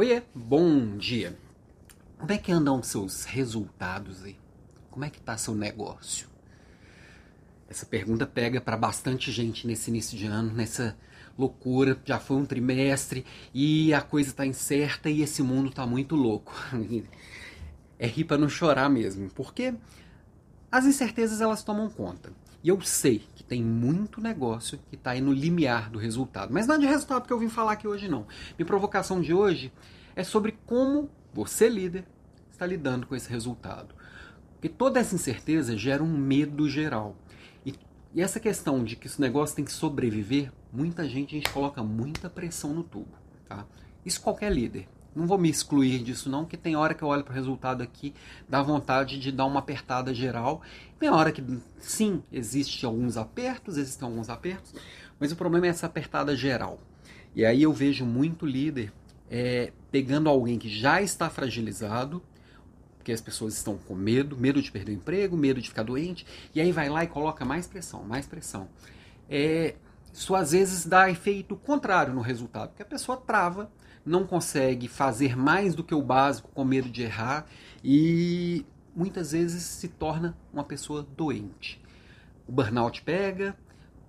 Oiê, bom dia. Como é que andam seus resultados aí? Como é que tá seu negócio? Essa pergunta pega para bastante gente nesse início de ano, nessa loucura. Já foi um trimestre e a coisa tá incerta e esse mundo tá muito louco. É rir para não chorar mesmo, porque as incertezas elas tomam conta. E eu sei que tem muito negócio que está aí no limiar do resultado. Mas não é de resultado que eu vim falar aqui hoje, não. Minha provocação de hoje é sobre como você, líder, está lidando com esse resultado. Porque toda essa incerteza gera um medo geral. E, e essa questão de que esse negócio tem que sobreviver, muita gente, a gente coloca muita pressão no tubo. Tá? Isso qualquer líder. Não vou me excluir disso não, porque tem hora que eu olho para o resultado aqui, dá vontade de dar uma apertada geral. Tem hora que, sim, existe alguns apertos, existem alguns apertos, mas o problema é essa apertada geral. E aí eu vejo muito líder é, pegando alguém que já está fragilizado, porque as pessoas estão com medo, medo de perder o emprego, medo de ficar doente, e aí vai lá e coloca mais pressão, mais pressão. É, isso às vezes dá efeito contrário no resultado, porque a pessoa trava, não consegue fazer mais do que o básico com medo de errar e muitas vezes se torna uma pessoa doente. O burnout pega,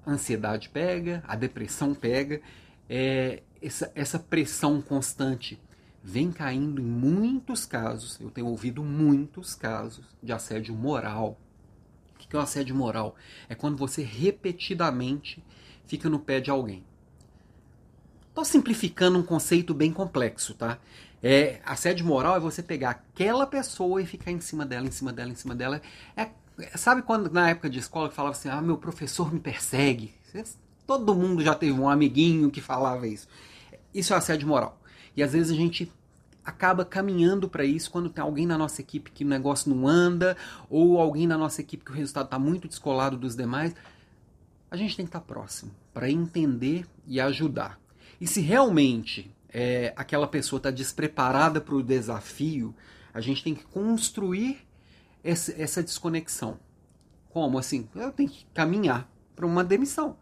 a ansiedade pega, a depressão pega, é, essa, essa pressão constante vem caindo em muitos casos, eu tenho ouvido muitos casos de assédio moral. O que é o assédio moral? É quando você repetidamente fica no pé de alguém. Estou simplificando um conceito bem complexo, tá? É, assédio moral é você pegar aquela pessoa e ficar em cima dela, em cima dela, em cima dela. É, sabe quando na época de escola que falava assim, ah, meu professor me persegue? Todo mundo já teve um amiguinho que falava isso. Isso é assédio moral. E às vezes a gente acaba caminhando para isso quando tem alguém na nossa equipe que o negócio não anda, ou alguém na nossa equipe que o resultado está muito descolado dos demais. A gente tem que estar tá próximo para entender e ajudar. E se realmente é, aquela pessoa está despreparada para o desafio, a gente tem que construir essa, essa desconexão. Como assim? Eu tenho que caminhar para uma demissão.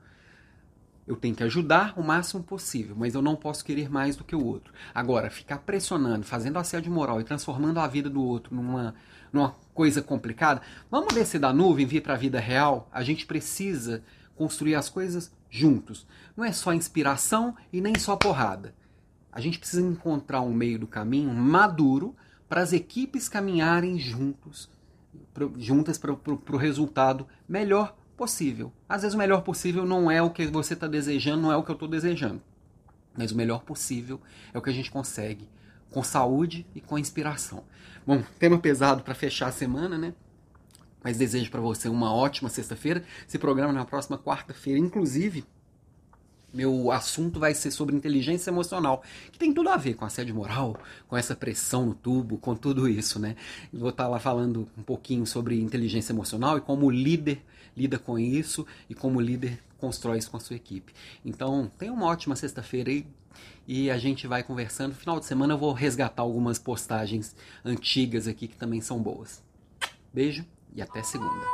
Eu tenho que ajudar o máximo possível, mas eu não posso querer mais do que o outro. Agora, ficar pressionando, fazendo assédio moral e transformando a vida do outro numa, numa coisa complicada, vamos descer da nuvem vir para a vida real? A gente precisa construir as coisas juntos. Não é só inspiração e nem só porrada. A gente precisa encontrar um meio do caminho maduro para as equipes caminharem juntos, juntas para o resultado melhor possível. Às vezes o melhor possível não é o que você está desejando, não é o que eu estou desejando. Mas o melhor possível é o que a gente consegue com saúde e com inspiração. Bom, tema pesado para fechar a semana, né? Mas desejo para você uma ótima sexta-feira. Se programa na próxima quarta-feira, inclusive. Meu assunto vai ser sobre inteligência emocional, que tem tudo a ver com assédio moral, com essa pressão no tubo, com tudo isso, né? Vou estar tá lá falando um pouquinho sobre inteligência emocional e como o líder lida com isso e como o líder constrói isso com a sua equipe. Então, tenha uma ótima sexta-feira aí e a gente vai conversando. No final de semana eu vou resgatar algumas postagens antigas aqui que também são boas. Beijo e até segunda.